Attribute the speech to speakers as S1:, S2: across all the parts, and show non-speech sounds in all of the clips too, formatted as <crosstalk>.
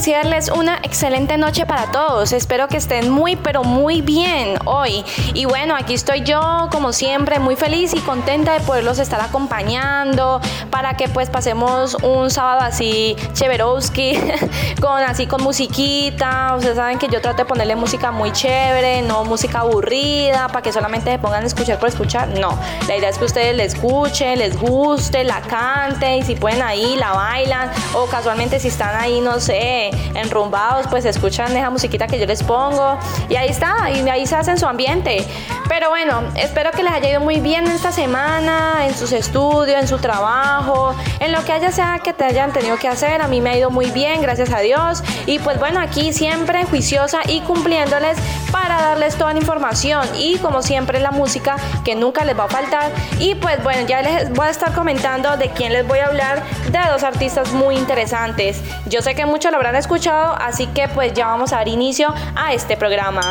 S1: desearles una excelente noche para todos. Espero que estén muy, pero muy bien hoy. Y bueno, aquí estoy yo, como siempre, muy feliz y contenta de poderlos estar acompañando para que pues pasemos un sábado así chéverowski, <laughs> con así con musiquita. Ustedes saben que yo trato de ponerle música muy chévere, no música aburrida, para que solamente se pongan a escuchar por escuchar. No, la idea es que ustedes la escuchen, les guste, la canten y si pueden ahí la bailan o casualmente si están ahí, no sé, enrumbados, pues escuchan esa musiquita que yo les pongo y ahí está, y ahí se hacen su ambiente. Pero bueno, espero que les haya ido muy bien esta semana, en sus estudios, en su trabajo, en lo que haya sea que te hayan tenido que hacer. A mí me ha ido muy bien, gracias a Dios. Y pues bueno, aquí siempre juiciosa y cumpliéndoles para darles toda la información y como siempre la música que nunca les va a faltar. Y pues bueno, ya les voy a estar comentando de quién les voy a hablar, de dos artistas muy interesantes. Yo sé que muchos lo habrán escuchado, así que pues ya vamos a dar inicio a este programa.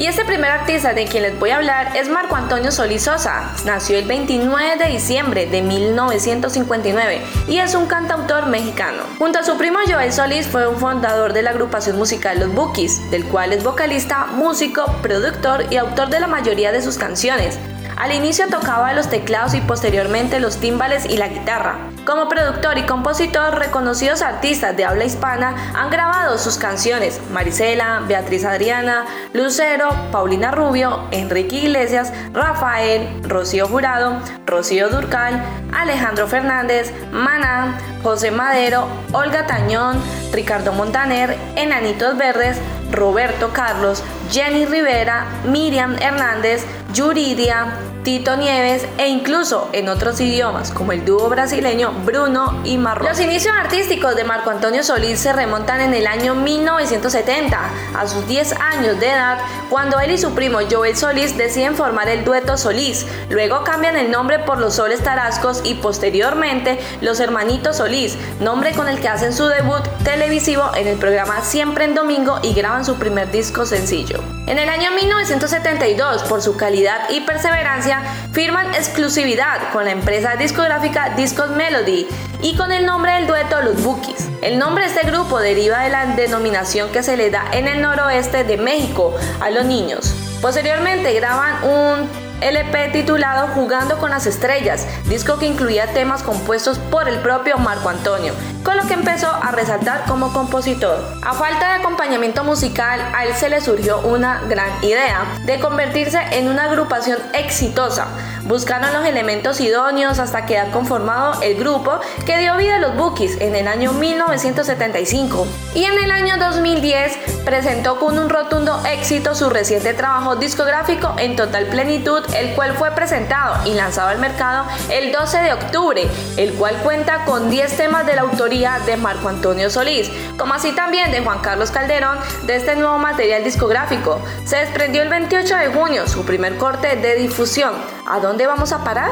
S1: Y este primer artista de quien les voy a hablar es Marco Antonio Solís Sosa. Nació el 29 de diciembre de 1959 y es un cantautor mexicano. Junto a su primo Joel Solís fue un fundador de la agrupación musical Los Bookies, del cual es vocalista, músico, productor y autor de la mayoría de sus canciones. Al inicio tocaba los teclados y posteriormente los timbales y la guitarra. Como productor y compositor, reconocidos artistas de habla hispana han grabado sus canciones Marisela, Beatriz Adriana, Lucero, Paulina Rubio, Enrique Iglesias, Rafael, Rocío Jurado, Rocío Durcal, Alejandro Fernández, Maná, José Madero, Olga Tañón, Ricardo Montaner, Enanitos Verdes, Roberto Carlos, Jenny Rivera, Miriam Hernández, Yuridia, Tito Nieves e incluso en otros idiomas como el dúo brasileño Bruno y Marrón. Los inicios artísticos de Marco Antonio Solís se remontan en el año 1970, a sus 10 años de edad, cuando él y su primo Joel Solís deciden formar el dueto Solís. Luego cambian el nombre por los Soles Tarascos y posteriormente los Hermanitos Solís, nombre con el que hacen su debut televisivo en el programa Siempre en Domingo y graban su primer disco sencillo. En el año 1972, por su calidad y perseverancia, firman exclusividad con la empresa discográfica Discos Melody y con el nombre del dueto Los Bookies. El nombre de este grupo deriva de la denominación que se le da en el noroeste de México a los niños. Posteriormente graban un LP titulado Jugando con las Estrellas, disco que incluía temas compuestos por el propio Marco Antonio, con lo que empezó a resaltar como compositor. A falta de acompañamiento musical, a él se le surgió una gran idea de convertirse en una agrupación exitosa. Buscaron los elementos idóneos hasta quedar conformado el grupo que dio vida a los Bookies en el año 1975 y en el año 2010 presentó con un rotundo éxito su reciente trabajo discográfico en total plenitud el cual fue presentado y lanzado al mercado el 12 de octubre, el cual cuenta con 10 temas de la autoría de Marco Antonio Solís, como así también de Juan Carlos Calderón de este nuevo material discográfico. Se desprendió el 28 de junio su primer corte de difusión. ¿A dónde vamos a parar?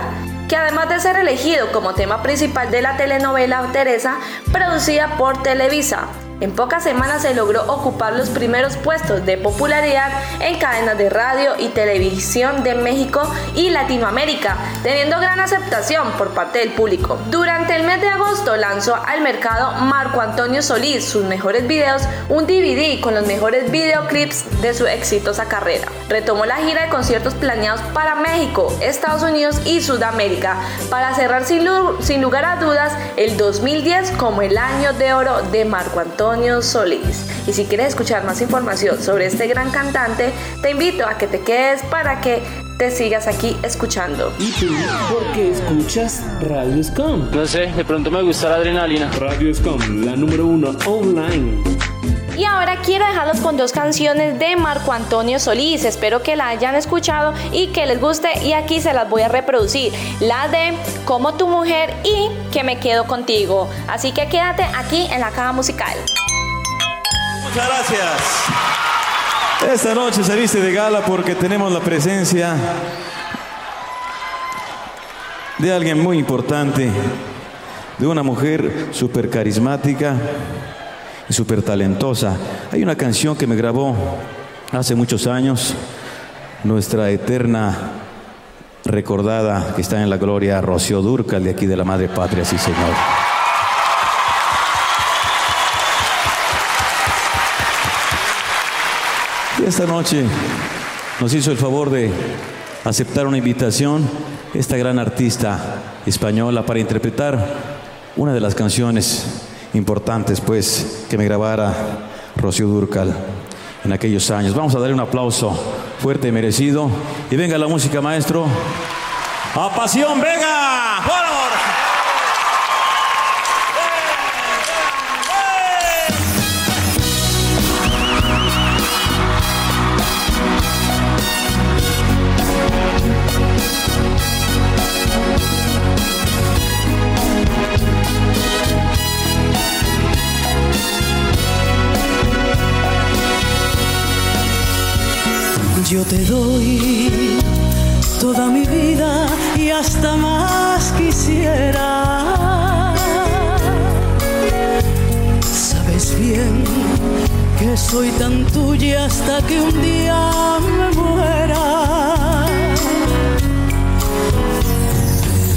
S1: que además de ser elegido como tema principal de la telenovela Teresa, producida por Televisa, en pocas semanas se logró ocupar los primeros puestos de popularidad en cadenas de radio y televisión de México y Latinoamérica, teniendo gran aceptación por parte del público. Durante el mes de agosto lanzó al mercado Marco Antonio Solís sus mejores videos, un DVD con los mejores videoclips de su exitosa carrera. Retomó la gira de conciertos planeados para México, Estados Unidos y Sudamérica, para cerrar sin, sin lugar a dudas el 2010 como el año de oro de Marco Antonio Solís. Y si quieres escuchar más información sobre este gran cantante, te invito a que te quedes para que te sigas aquí escuchando.
S2: ¿Y tú por qué escuchas Radio Scom?
S3: No sé, de pronto me gusta la adrenalina.
S2: Radio Scom, la número uno online.
S1: Y ahora quiero dejarlos con dos canciones de Marco Antonio Solís. Espero que la hayan escuchado y que les guste. Y aquí se las voy a reproducir. La de Como tu mujer y Que me quedo contigo. Así que quédate aquí en la caja musical.
S4: Muchas gracias. Esta noche se viste de gala porque tenemos la presencia de alguien muy importante, de una mujer súper carismática y súper talentosa. Hay una canción que me grabó hace muchos años, nuestra eterna recordada que está en la gloria, Rocío Durcal, de aquí de la Madre Patria, sí señor. Y esta noche nos hizo el favor de aceptar una invitación esta gran artista española para interpretar una de las canciones importantes pues que me grabara Rocío Durcal en aquellos años. Vamos a darle un aplauso fuerte y merecido. Y venga la música, maestro. ¡A pasión, venga! ¡Por
S5: Yo te doy toda mi vida y hasta más quisiera. Sabes bien que soy tan tuya hasta que un día me muera.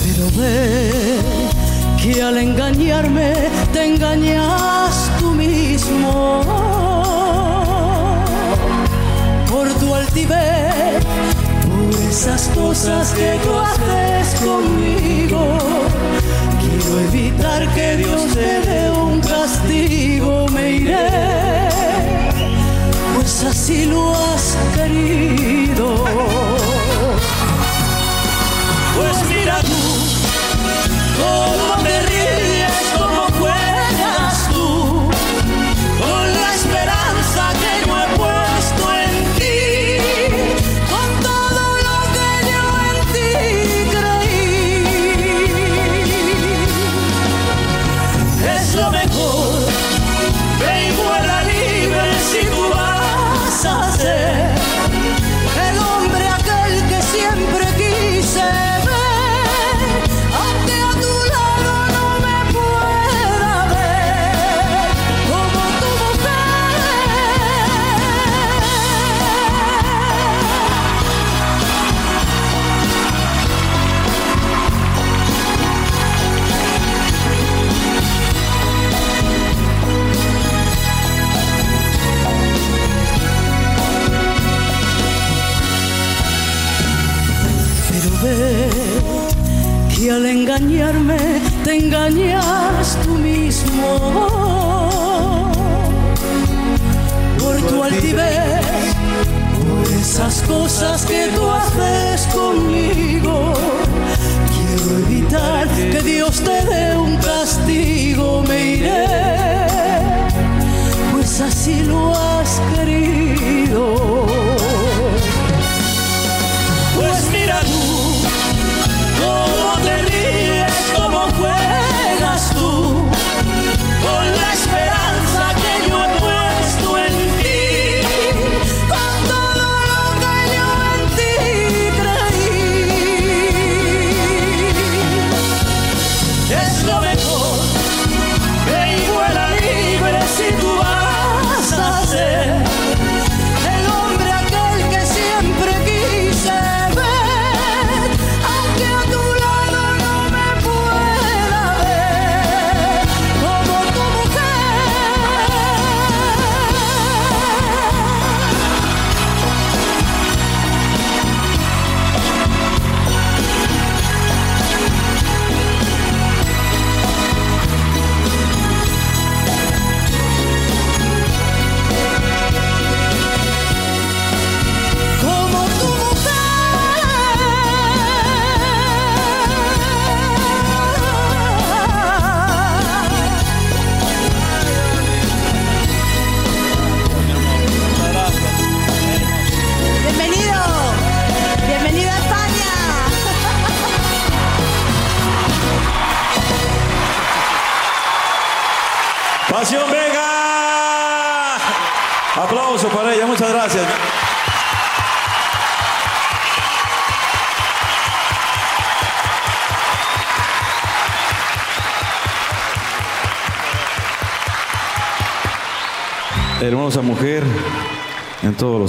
S5: Pero ve que al engañarme te engañas tú mismo por esas cosas que tú haces conmigo. Quiero evitar que Dios te dé un castigo, me iré, pues así lo has querido. Pues mira tú, cómo te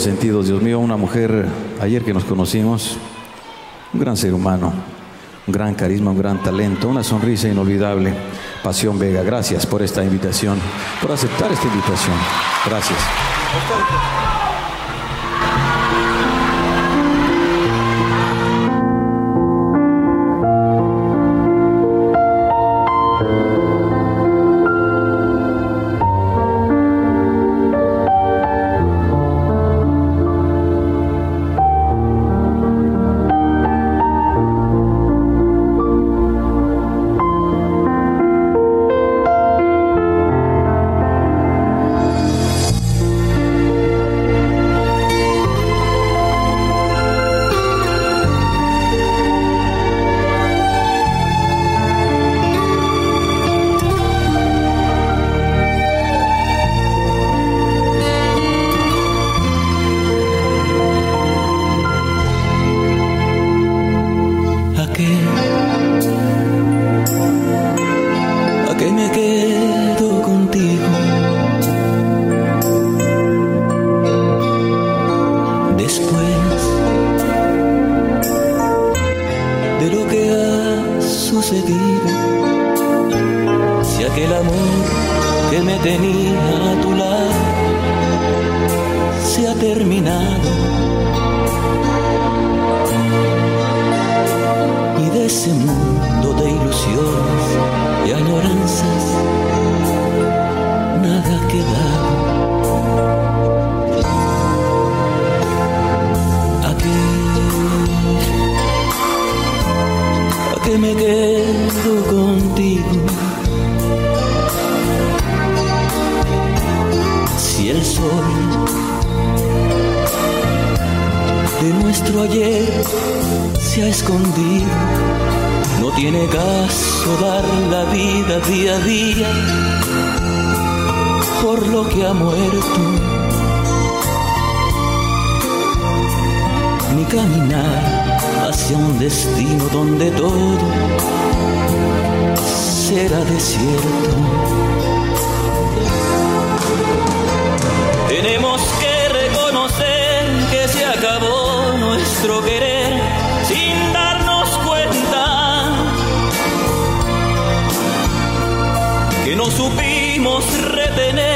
S4: sentidos, Dios mío, una mujer ayer que nos conocimos, un gran ser humano, un gran carisma, un gran talento, una sonrisa inolvidable. Pasión Vega, gracias por esta invitación, por aceptar esta invitación. Gracias.
S6: Ayer se ha escondido. No tiene caso dar la vida día a día por lo que ha muerto. Ni caminar hacia un destino donde todo será desierto. Tenemos que reconocer que se acabó nuestro querer sin darnos cuenta. Que no supimos retener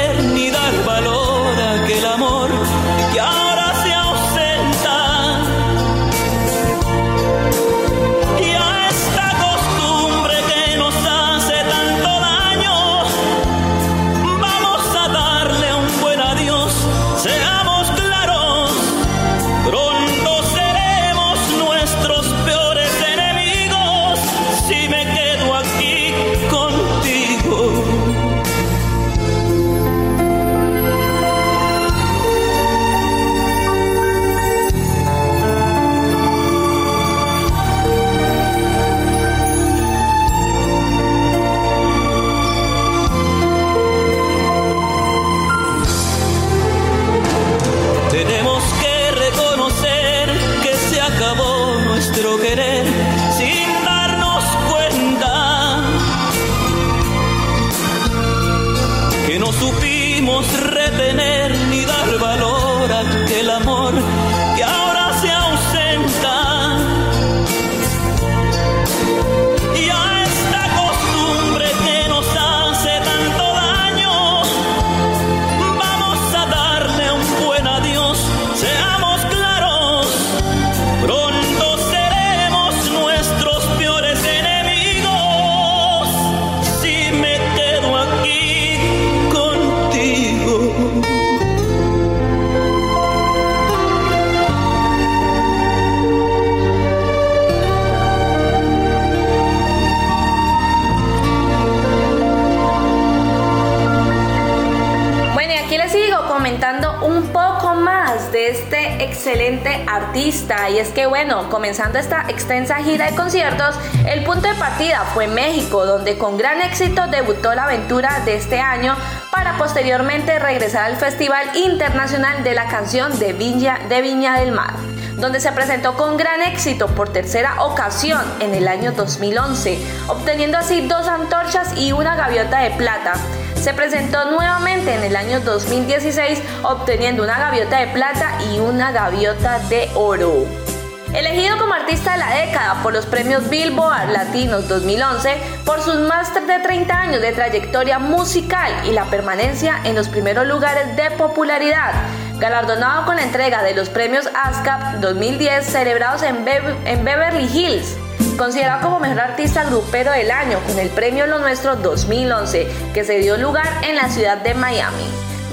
S6: Y
S1: es que, bueno, comenzando esta extensa gira de conciertos, el punto de partida fue México, donde con gran éxito debutó la aventura de este año para posteriormente regresar al Festival Internacional de la Canción de Viña, de Viña del Mar donde se presentó con gran éxito por tercera ocasión en el año 2011, obteniendo así dos antorchas y una gaviota de plata. Se presentó nuevamente en el año 2016, obteniendo una gaviota de plata y una gaviota de oro. Elegido como artista de la década por los premios Billboard Latinos 2011 por sus más de 30 años de trayectoria musical y la permanencia en los primeros lugares de popularidad galardonado con la entrega de los premios ASCAP 2010 celebrados en, en Beverly Hills considerado como mejor artista grupero del año con el premio Lo Nuestro 2011, que se dio lugar en la ciudad de Miami.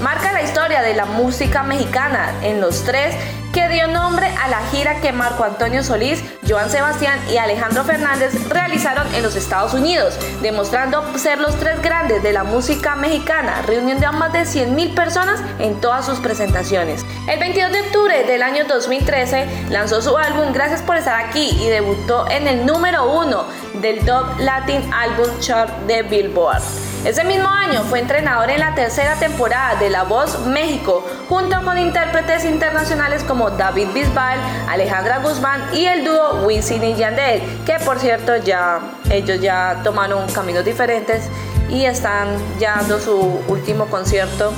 S1: Marca la historia de la música mexicana en los tres que dio nombre a la gira que Marco Antonio Solís, Joan Sebastián y Alejandro Fernández realizaron en los Estados Unidos, demostrando ser los tres grandes de la música mexicana, reuniendo a más de 100.000 personas en todas sus presentaciones. El 22 de octubre del año 2013 lanzó su álbum Gracias por estar aquí y debutó en el número uno del Dub Latin Album Chart de Billboard. Ese mismo año fue entrenador en la tercera temporada de La Voz México, junto con intérpretes internacionales como David Bisbal, Alejandra Guzmán y el dúo Wisin y Yandel, que por cierto ya ellos ya tomaron caminos diferentes y están ya dando su último concierto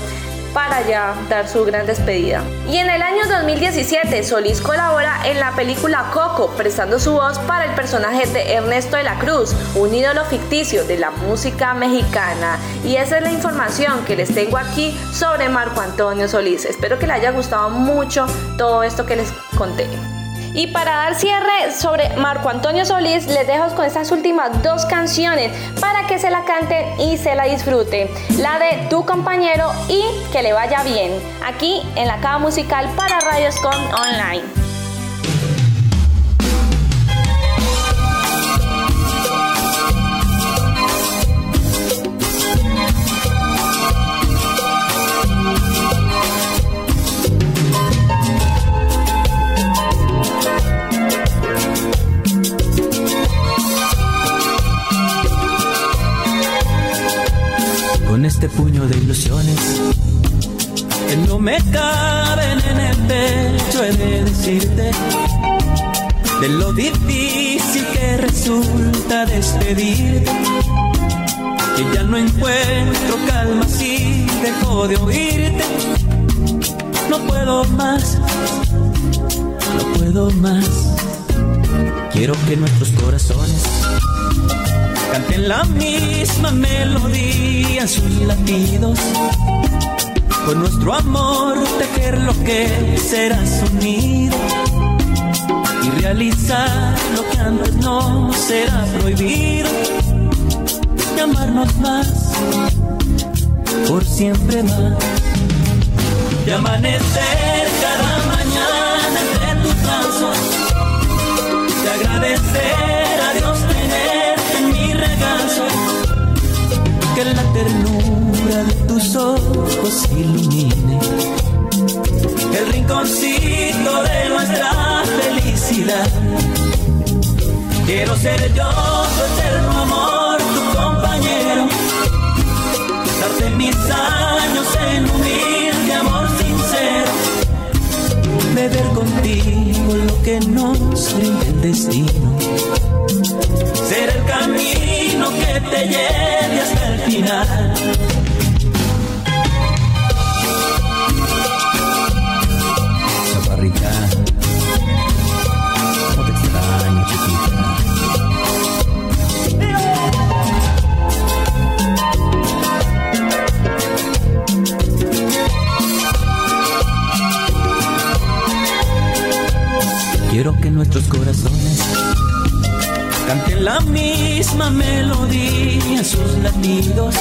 S1: para ya dar su gran despedida. Y en el año 2017, Solís colabora en la película Coco, prestando su voz para el personaje de Ernesto de la Cruz, un ídolo ficticio de la música mexicana. Y esa es la información que les tengo aquí sobre Marco Antonio Solís. Espero que les haya gustado mucho todo esto que les conté. Y para dar cierre sobre Marco Antonio Solís, les dejo con estas últimas dos canciones para que se la canten y se la disfruten. La de Tu compañero y Que le vaya bien. Aquí en la cava musical para Radioscom Online.
S6: Este puño de ilusiones. Que no me caben en el pecho he de decirte de lo difícil que resulta despedirte. Que ya no encuentro calma si dejo de oírte. No puedo más no puedo más. Quiero que nuestros corazones canten la misma melodía sus latidos. Con nuestro amor tejer lo que será sonido y realizar lo que antes no será prohibido. Y amarnos más, por siempre más. Y amanecer cada mañana entre tus brazos. Y agradecer que la ternura de tus ojos ilumine el rinconcito de nuestra felicidad. Quiero ser yo tu eterno amor, tu compañero, darte mis años en humilde amor sincero, beber contigo lo que nos brinda el destino, ser el camino te lleve hasta el final. Quiero que nuestros corazones canten la misma melodía sus latidos.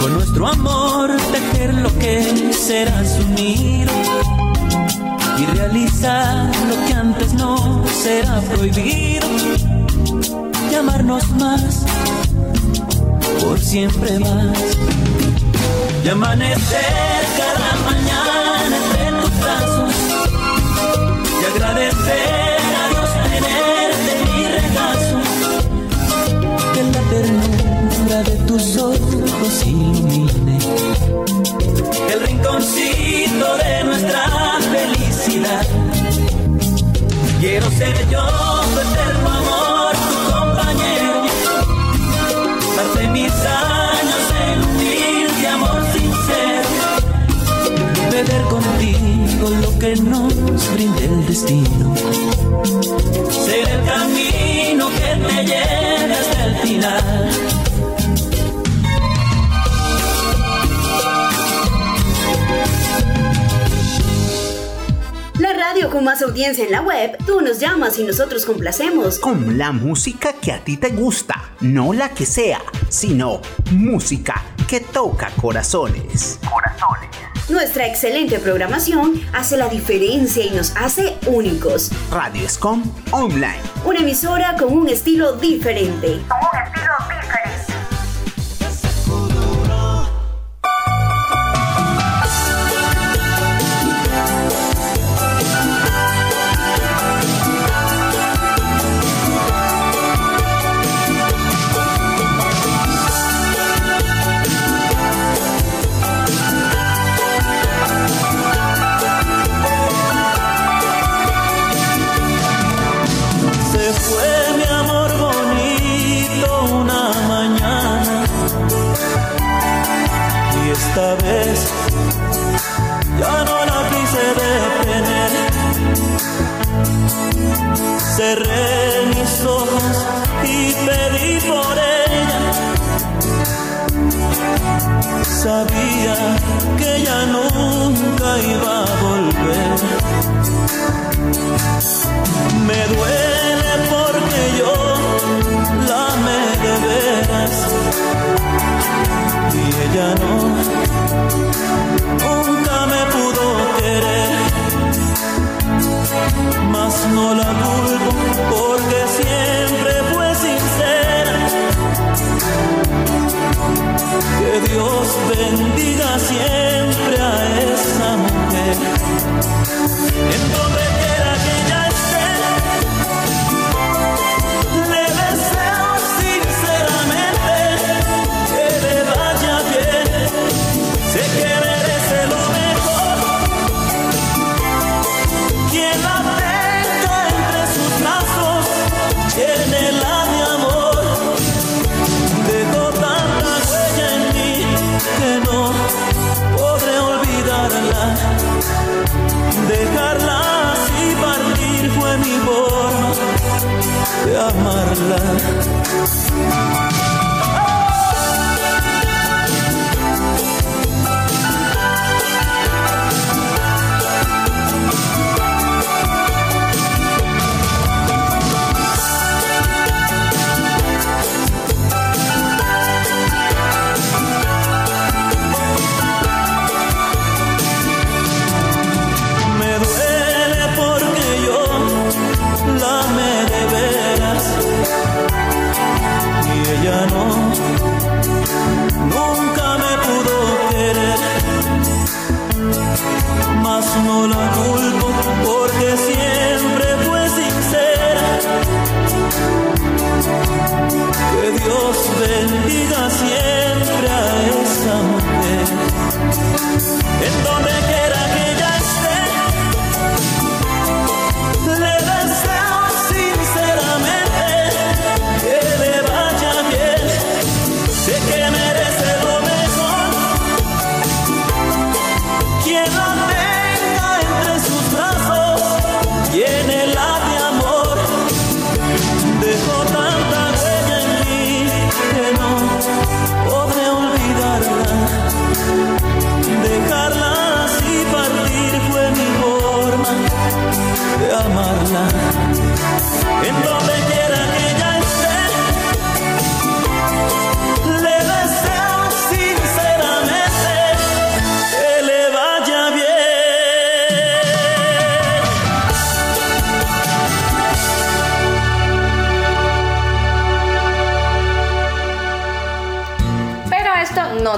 S6: Con nuestro amor tejer lo que será su nido y realizar lo que antes no será prohibido. Llamarnos más, por siempre más. Y amanecer Seré yo tu eterno amor, tu compañero. Parte mis años en humilde amor sincero. Beber contigo lo que nos brinde el destino. Seré el camino que te lleve hasta el final.
S7: Más audiencia en la web, tú nos llamas y nosotros complacemos.
S8: Con la música que a ti te gusta, no la que sea, sino música que toca corazones. Corazones.
S7: Nuestra excelente programación hace la diferencia y nos hace únicos.
S8: Radio Escom Online.
S7: Una emisora con.
S6: Con un estilo diferente.
S1: love.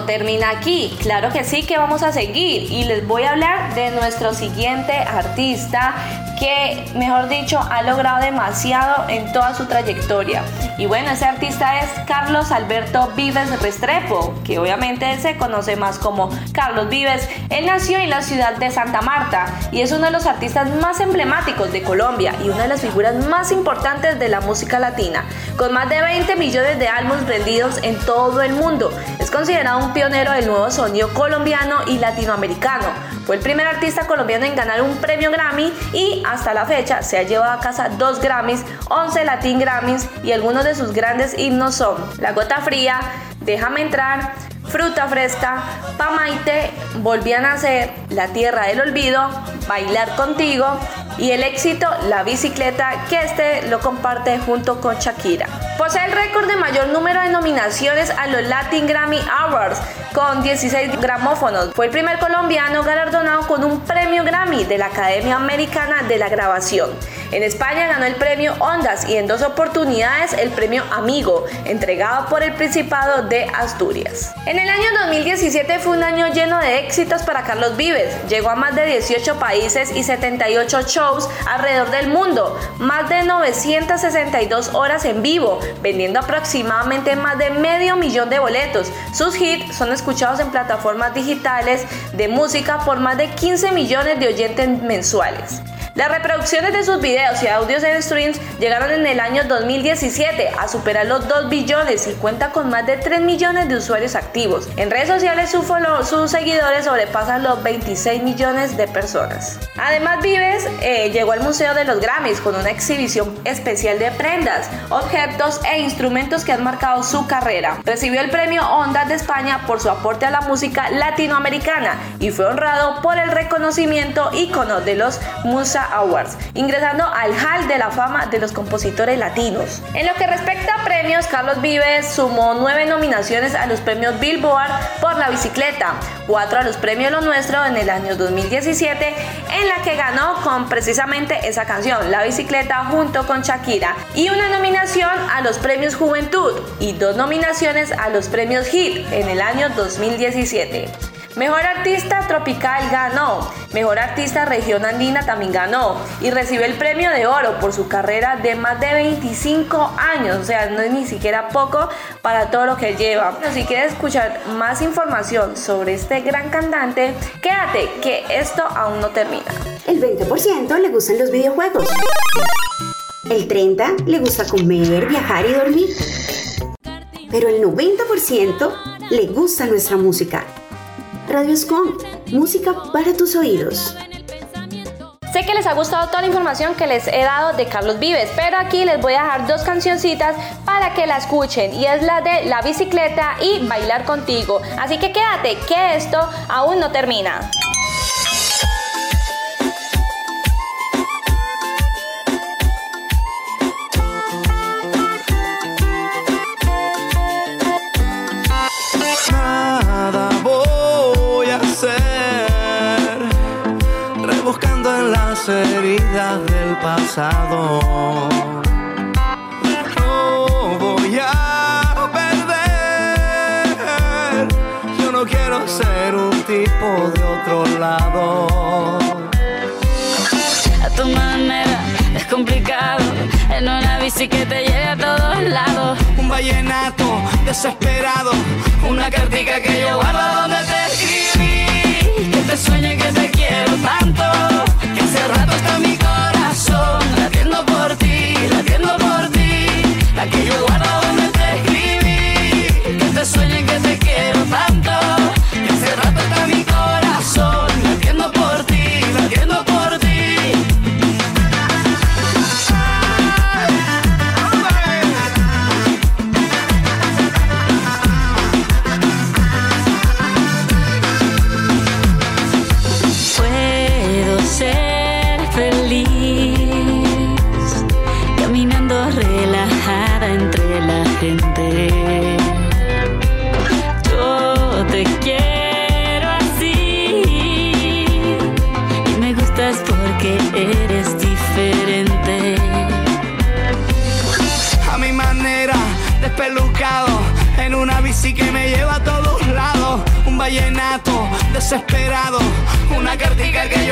S1: Termina aquí, claro que sí que vamos a seguir. Y les voy a hablar de nuestro siguiente artista que, mejor dicho, ha logrado demasiado en toda su trayectoria. Y bueno, ese artista es Carlos Alberto Vives Restrepo, que obviamente se conoce más como Carlos Vives. Él nació en la ciudad de Santa Marta y es uno de los artistas más emblemáticos de Colombia y una de las figuras más importantes de la música latina, con más de 20 millones de álbumes vendidos en todo el mundo. Es considerado un pionero del nuevo sonido colombiano y latinoamericano. Fue el primer artista colombiano en ganar un premio Grammy y hasta la fecha se ha llevado a casa dos Grammys, 11 Latin Grammys y algunos de sus grandes himnos son La Gota Fría, Déjame Entrar, Fruta Fresca, Pamaite, Volví a Nacer, La Tierra del Olvido, Bailar Contigo, y el éxito La bicicleta que este lo comparte junto con Shakira. Posee el récord de mayor número de nominaciones a los Latin Grammy Awards con 16 gramófonos. Fue el primer colombiano galardonado con un premio Grammy de la Academia Americana de la Grabación. En España ganó el premio Ondas y en dos oportunidades el premio Amigo, entregado por el Principado de Asturias. En el año 2017 fue un año lleno de éxitos para Carlos Vives. Llegó a más de 18 países y 78 shows alrededor del mundo, más de 962 horas en vivo, vendiendo aproximadamente más de medio millón de boletos. Sus hits son escuchados en plataformas digitales de música por más de 15 millones de oyentes mensuales. Las reproducciones de sus videos y audios en streams llegaron en el año 2017 a superar los 2 billones y cuenta con más de 3 millones de usuarios activos. En redes sociales su sus seguidores sobrepasan los 26 millones de personas. Además Vives eh, llegó al Museo de los Grammys con una exhibición especial de prendas, objetos e instrumentos que han marcado su carrera. Recibió el premio Ondas de España por su aporte a la música latinoamericana y fue honrado por el reconocimiento ícono de los Musa Awards, ingresando al Hall de la Fama de los Compositores Latinos. En lo que respecta a premios, Carlos Vives sumó nueve nominaciones a los premios Billboard por la bicicleta, cuatro a los premios Lo Nuestro en el año 2017, en la que ganó con precisamente esa canción, La Bicicleta, junto con Shakira, y una nominación a los premios Juventud y dos nominaciones a los premios Hit en el año 2017. Mejor artista tropical ganó, mejor artista región andina también ganó y recibió el premio de oro por su carrera de más de 25 años, o sea, no es ni siquiera poco para todo lo que lleva. si quieres escuchar más información sobre este gran cantante, quédate que esto aún no termina.
S7: El 20% le gustan los videojuegos. El 30% le gusta comer, viajar y dormir. Pero el 90% le gusta nuestra música. Radioscom, música para tus oídos.
S1: Sé que les ha gustado toda la información que les he dado de Carlos Vives, pero aquí les voy a dejar dos cancioncitas para que la escuchen y es la de La bicicleta y Bailar contigo. Así que quédate que esto aún no termina.
S9: Heridas del pasado. No voy a perder. Yo no quiero ser un tipo de otro lado.
S10: A tu manera es complicado. En una bici que te lleve a todos lados.
S9: Un vallenato desesperado. Una cartica que yo guardo donde te escribí. Que te sueñe que te quiero tanto hace rato está mi corazón latiendo por ti, latiendo por ti. La que yo guardo donde te escribí, que te sueñe que te quiero tanto. Que rato está mi corazón desesperado, una cartica que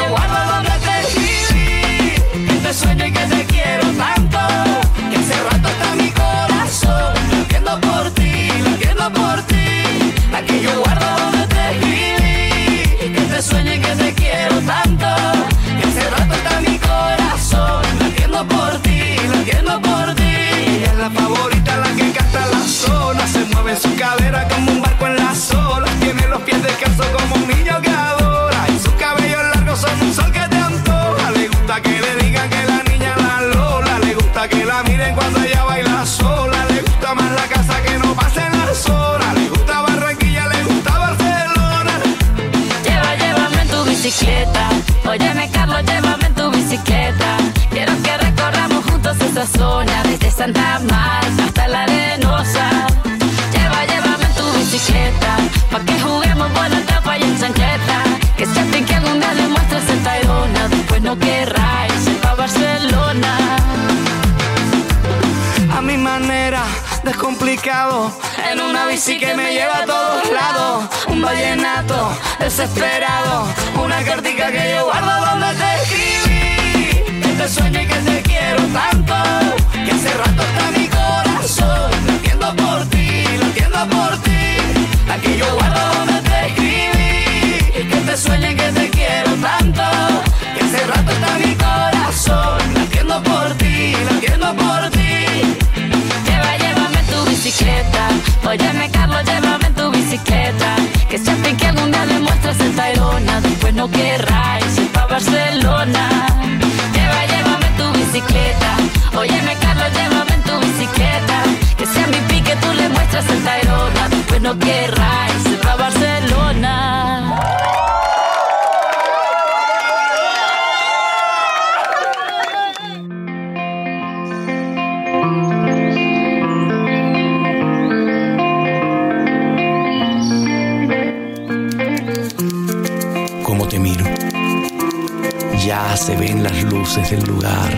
S9: desesperado. Una cartica que yo guardo donde te escribí. Que te sueño y que te quiero tanto. Que hace rato está mi corazón. Latiendo por ti, latiendo por ti. La que yo guardo donde te escribí. Que te sueño y que te quiero tanto. Que hace rato está mi corazón. Latiendo por ti, latiendo por ti.
S10: Lleva, llévame tu bicicleta. Óyeme, no querráis pa' Barcelona. Lleva, llévame tu bicicleta. Óyeme, Carlos, llévame en tu bicicleta. Que sea mi pique, tú le muestras el Tayrona. Después no querráis
S11: Se ven las luces del lugar.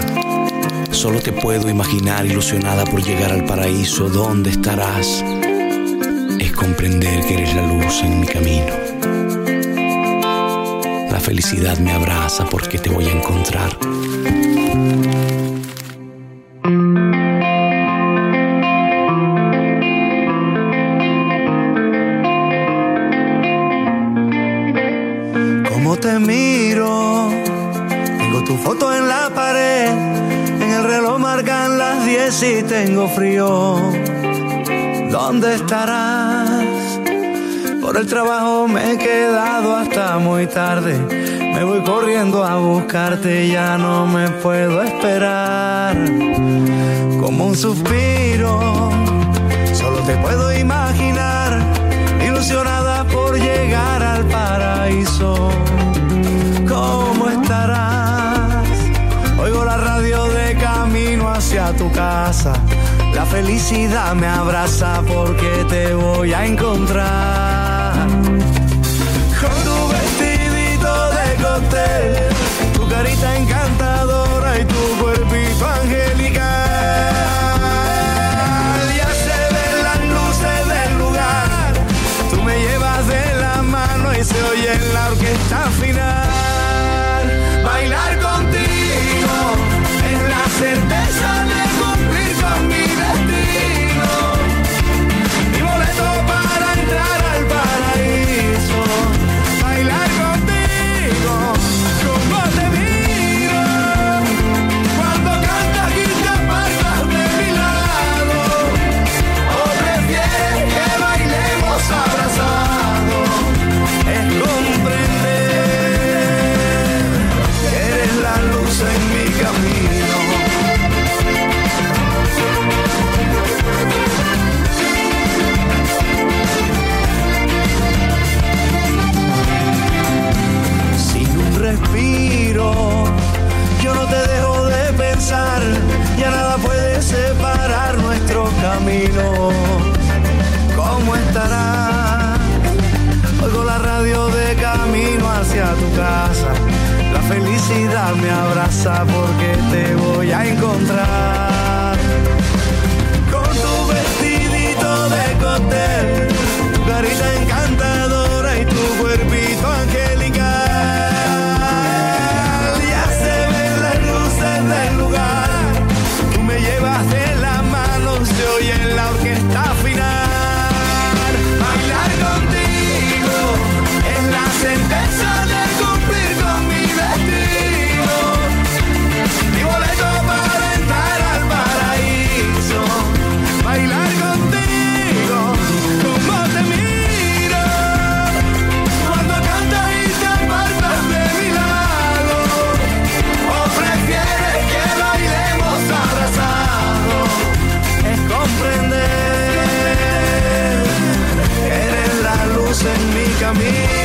S11: Solo te puedo imaginar ilusionada por llegar al paraíso. ¿Dónde estarás? Es comprender que eres la luz en mi camino. La felicidad me abraza porque te voy a encontrar.
S9: Ya no me puedo esperar. Como un suspiro, solo te puedo imaginar, ilusionada por llegar al paraíso. ¿Cómo estarás? Oigo la radio de camino hacia tu casa. La felicidad me abraza porque te voy a encontrar. Con tu vestidito de cóctel, carita encantadora camino. ¿Cómo estarás? Oigo la radio de camino hacia tu casa. La felicidad me abraza porque te voy a encontrar. En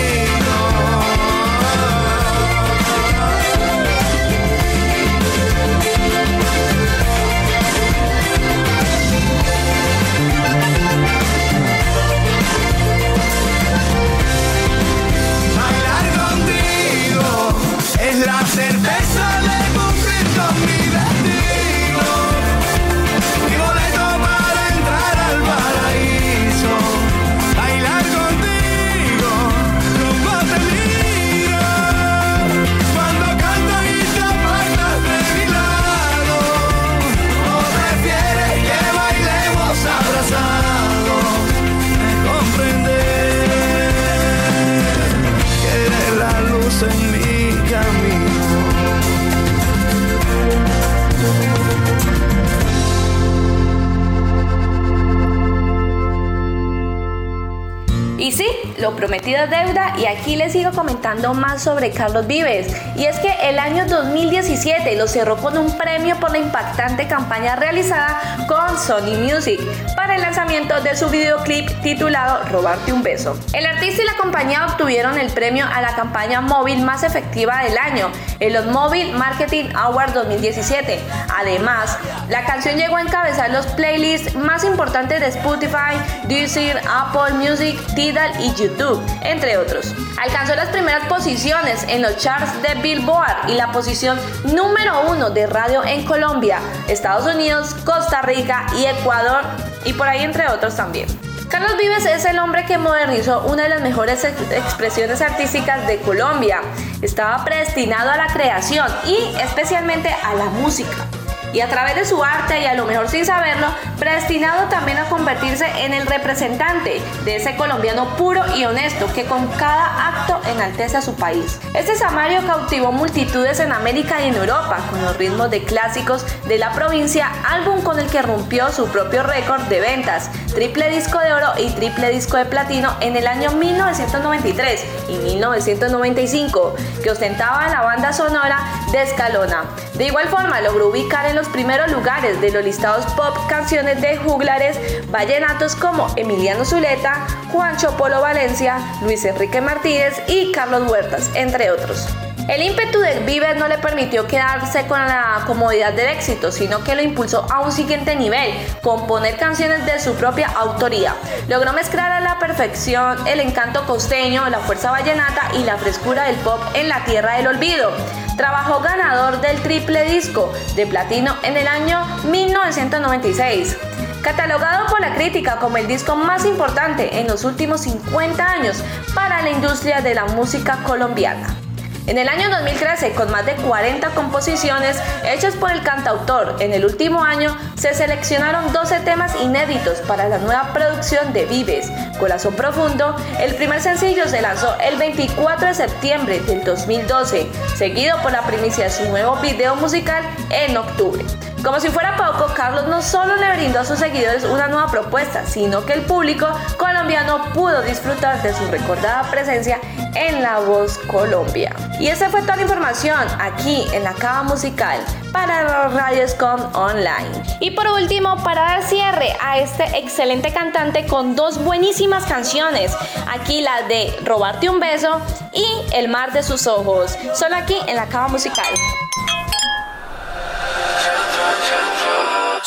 S1: aquí les sigo comentando más sobre Carlos Vives. Y es que el año 2017 lo cerró con un premio por la impactante campaña realizada con Sony Music para el lanzamiento de su videoclip titulado Robarte un beso. El artista y la compañía obtuvieron el premio a la campaña móvil más efectiva del año, en los Mobile Marketing Awards 2017. Además, la canción llegó a encabezar los playlists más importantes de Spotify, Deezer, Apple Music, Tidal y YouTube, entre otros. Alcanzó las primeras posiciones en los charts de Billboard y la posición número uno de radio en Colombia, Estados Unidos, Costa Rica y Ecuador, y por ahí entre otros también. Carlos Vives es el hombre que modernizó una de las mejores ex expresiones artísticas de Colombia. Estaba predestinado a la creación y especialmente a la música y a través de su arte y a lo mejor sin saberlo, predestinado también a convertirse en el representante de ese colombiano puro y honesto que con cada acto enaltece a su país. Este Samario cautivó multitudes en América y en Europa con los ritmos de clásicos de la provincia, álbum con el que rompió su propio récord de ventas, triple disco de oro y triple disco de platino en el año 1993 y 1995, que ostentaba la banda sonora de Escalona. De igual forma, logró ubicar en los primeros lugares de los listados pop canciones de juglares vallenatos como Emiliano Zuleta, Juancho Polo Valencia, Luis Enrique Martínez y Carlos Huertas, entre otros. El ímpetu de Vives no le permitió quedarse con la comodidad del éxito, sino que lo impulsó a un siguiente nivel, componer canciones de su propia autoría. Logró mezclar a la perfección el encanto costeño, la fuerza vallenata y la frescura del pop en la tierra del olvido. Trabajó ganador del triple disco de platino en el año 1996 catalogado por la crítica como el disco más importante en los últimos 50 años para la industria de la música colombiana. En el año 2013, con más de 40 composiciones hechas por el cantautor, en el último año se seleccionaron 12 temas inéditos para la nueva producción de Vives. Corazón Profundo, el primer sencillo se lanzó el 24 de septiembre del 2012, seguido por la primicia de su nuevo video musical en octubre. Como si fuera poco, Carlos no solo le brindó a sus seguidores una nueva propuesta, sino que el público colombiano pudo disfrutar de su recordada presencia en La Voz Colombia. Y esa fue toda la información aquí en la Cava Musical para Radioscom Online. Y por último, para dar cierre a este excelente cantante con dos buenísimas canciones, aquí la de Robarte un beso y El mar de sus ojos, solo aquí en la Cava Musical.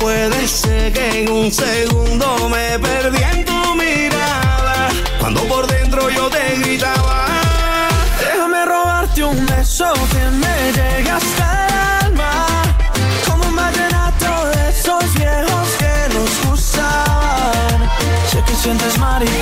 S9: Puede ser que en un segundo me perdí en tu mirada. Cuando por dentro yo te gritaba.
S12: Déjame robarte un beso que me llegue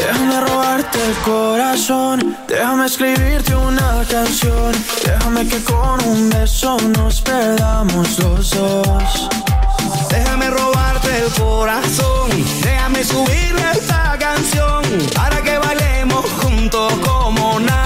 S12: Déjame robarte el corazón, déjame escribirte una canción, déjame que con un beso nos perdamos los dos.
S9: Déjame robarte el corazón, déjame subirle esta canción. Para que bailemos juntos como nadie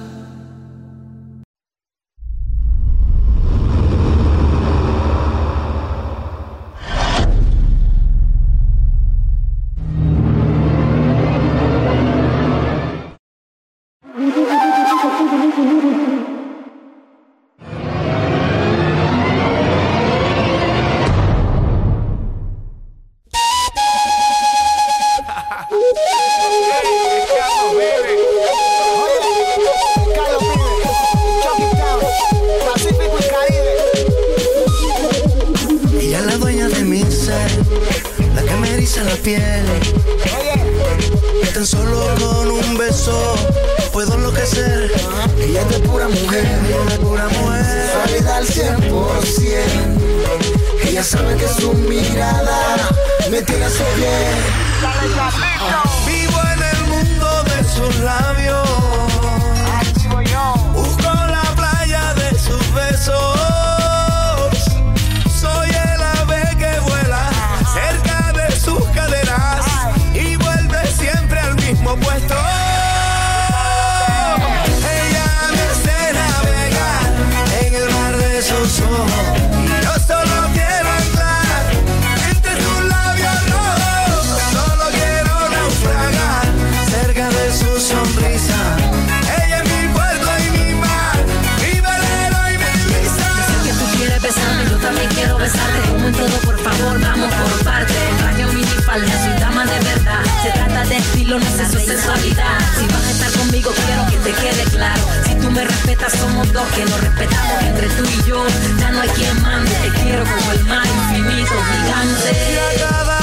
S9: Mujer, pura mujer.
S13: Sexualidad al 100%. Ella sabe que su mirada me tiene a su piel.
S9: Vivo en el mundo de sus labios.
S10: Sensualidad. Si vas a estar conmigo, quiero que te quede claro. Si tú me respetas, somos dos que nos respetamos entre tú y yo. Ya no hay quien mande, te quiero como el mar infinito, gigante.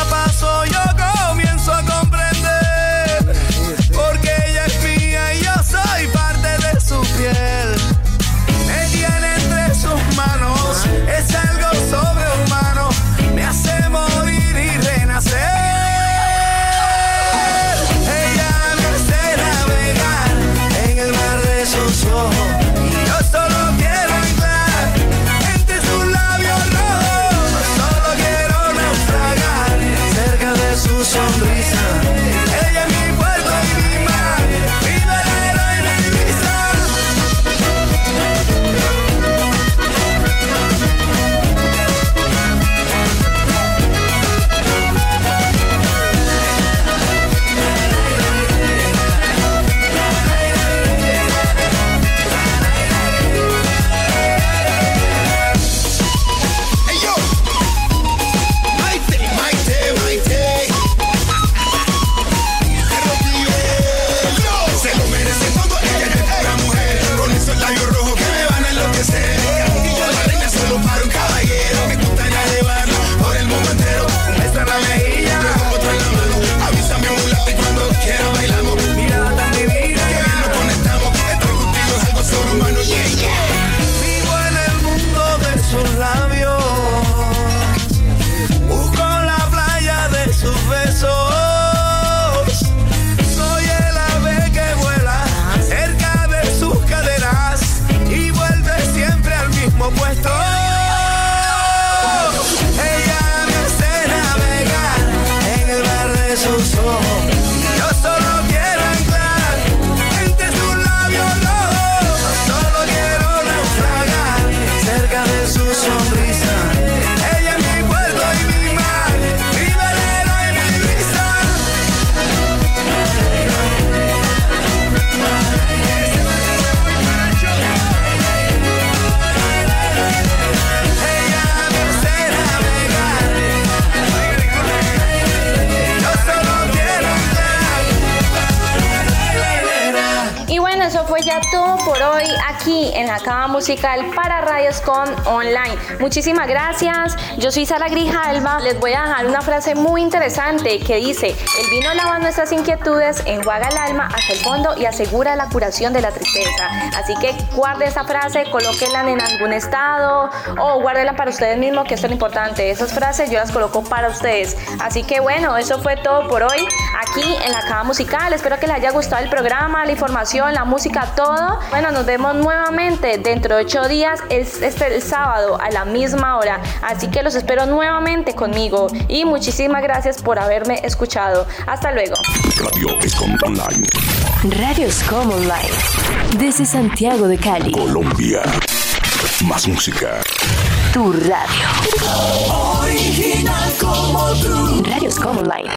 S1: Cava musical para Radioscom Online. Muchísimas gracias. Yo soy Sara Grijalva. Les voy a dejar una frase muy interesante que dice, el vino lava nuestras inquietudes, enjuaga el alma hasta el fondo y asegura la curación de la tristeza. Así que guarde esa frase, colóquela en algún estado o guárdela para ustedes mismos, que es lo importante. Esas frases yo las coloco para ustedes. Así que bueno, eso fue todo por hoy aquí en la cava musical. Espero que les haya gustado el programa, la información, la música, todo. Bueno, nos vemos nuevamente dentro de ocho días, es este el sábado a la misma hora. Así que los espero nuevamente conmigo y muchísimas gracias por haberme escuchado. Hasta luego.
S14: Radio Escom Online.
S15: Radio Scom Online. Desde Santiago de Cali.
S14: Colombia. Más música.
S15: Tu radio.
S6: Original como tú.
S15: Radio Scom Online.